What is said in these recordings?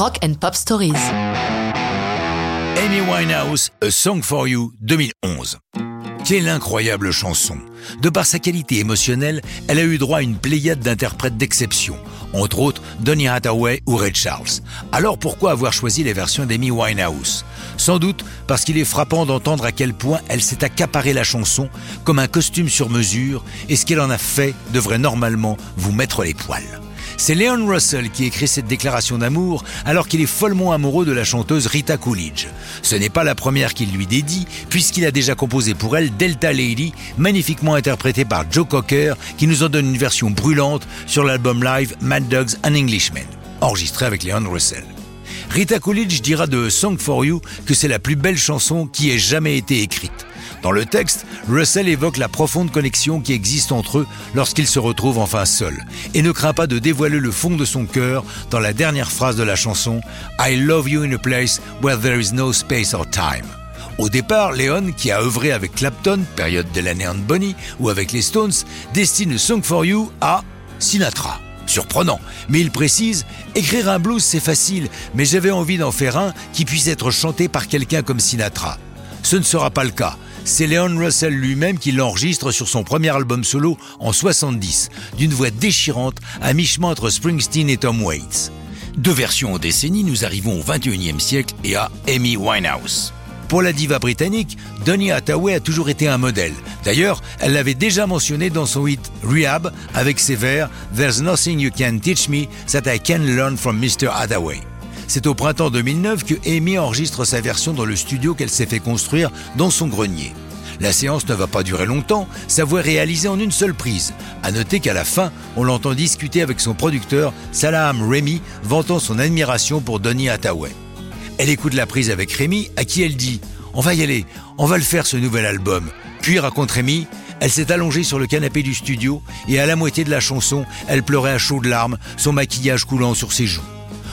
Rock and Pop Stories. Amy Winehouse, A Song for You 2011. Quelle incroyable chanson De par sa qualité émotionnelle, elle a eu droit à une pléiade d'interprètes d'exception, entre autres Donny Hathaway ou Ray Charles. Alors pourquoi avoir choisi les versions d'Amy Winehouse? Sans doute parce qu'il est frappant d'entendre à quel point elle s'est accaparée la chanson comme un costume sur mesure et ce qu'elle en a fait devrait normalement vous mettre les poils. C'est Leon Russell qui écrit cette déclaration d'amour alors qu'il est follement amoureux de la chanteuse Rita Coolidge. Ce n'est pas la première qu'il lui dédie puisqu'il a déjà composé pour elle Delta Lady, magnifiquement interprétée par Joe Cocker qui nous en donne une version brûlante sur l'album live Mad Dogs and Englishmen, enregistré avec Leon Russell. Rita Coolidge dira de Song for You que c'est la plus belle chanson qui ait jamais été écrite. Dans le texte, Russell évoque la profonde connexion qui existe entre eux lorsqu'ils se retrouvent enfin seuls, et ne craint pas de dévoiler le fond de son cœur dans la dernière phrase de la chanson I love you in a place where there is no space or time. Au départ, Leon, qui a œuvré avec Clapton, période de l'année Bonnie, ou avec les Stones, destine Song for You à Sinatra. Surprenant, mais il précise Écrire un blues c'est facile, mais j'avais envie d'en faire un qui puisse être chanté par quelqu'un comme Sinatra. Ce ne sera pas le cas c'est Leon Russell lui-même qui l'enregistre sur son premier album solo en 70, d'une voix déchirante à mi-chemin entre Springsteen et Tom Waits. Deux versions en décennie, nous arrivons au 21e siècle et à Amy Winehouse. Pour la diva britannique, Donny Hathaway a toujours été un modèle. D'ailleurs, elle l'avait déjà mentionné dans son hit Rehab avec ses vers There's nothing you can teach me that I can learn from Mr. Hathaway. C'est au printemps 2009 que Amy enregistre sa version dans le studio qu'elle s'est fait construire dans son grenier. La séance ne va pas durer longtemps, sa voix est réalisée en une seule prise. À noter qu'à la fin, on l'entend discuter avec son producteur, Salaham Remy, vantant son admiration pour Donny Hathaway. Elle écoute la prise avec Rémi, à qui elle dit On va y aller, on va le faire ce nouvel album. Puis raconte Rémi, elle s'est allongée sur le canapé du studio et à la moitié de la chanson, elle pleurait à chaudes larmes, son maquillage coulant sur ses joues.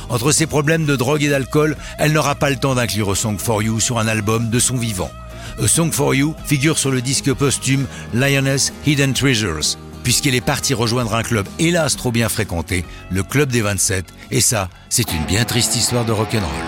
Entre ses problèmes de drogue et d'alcool, elle n'aura pas le temps d'inclure Song for You sur un album de son vivant. A Song for You figure sur le disque posthume Lioness Hidden Treasures, puisqu'elle est partie rejoindre un club hélas trop bien fréquenté, le Club des 27, et ça, c'est une bien triste histoire de rock'n'roll.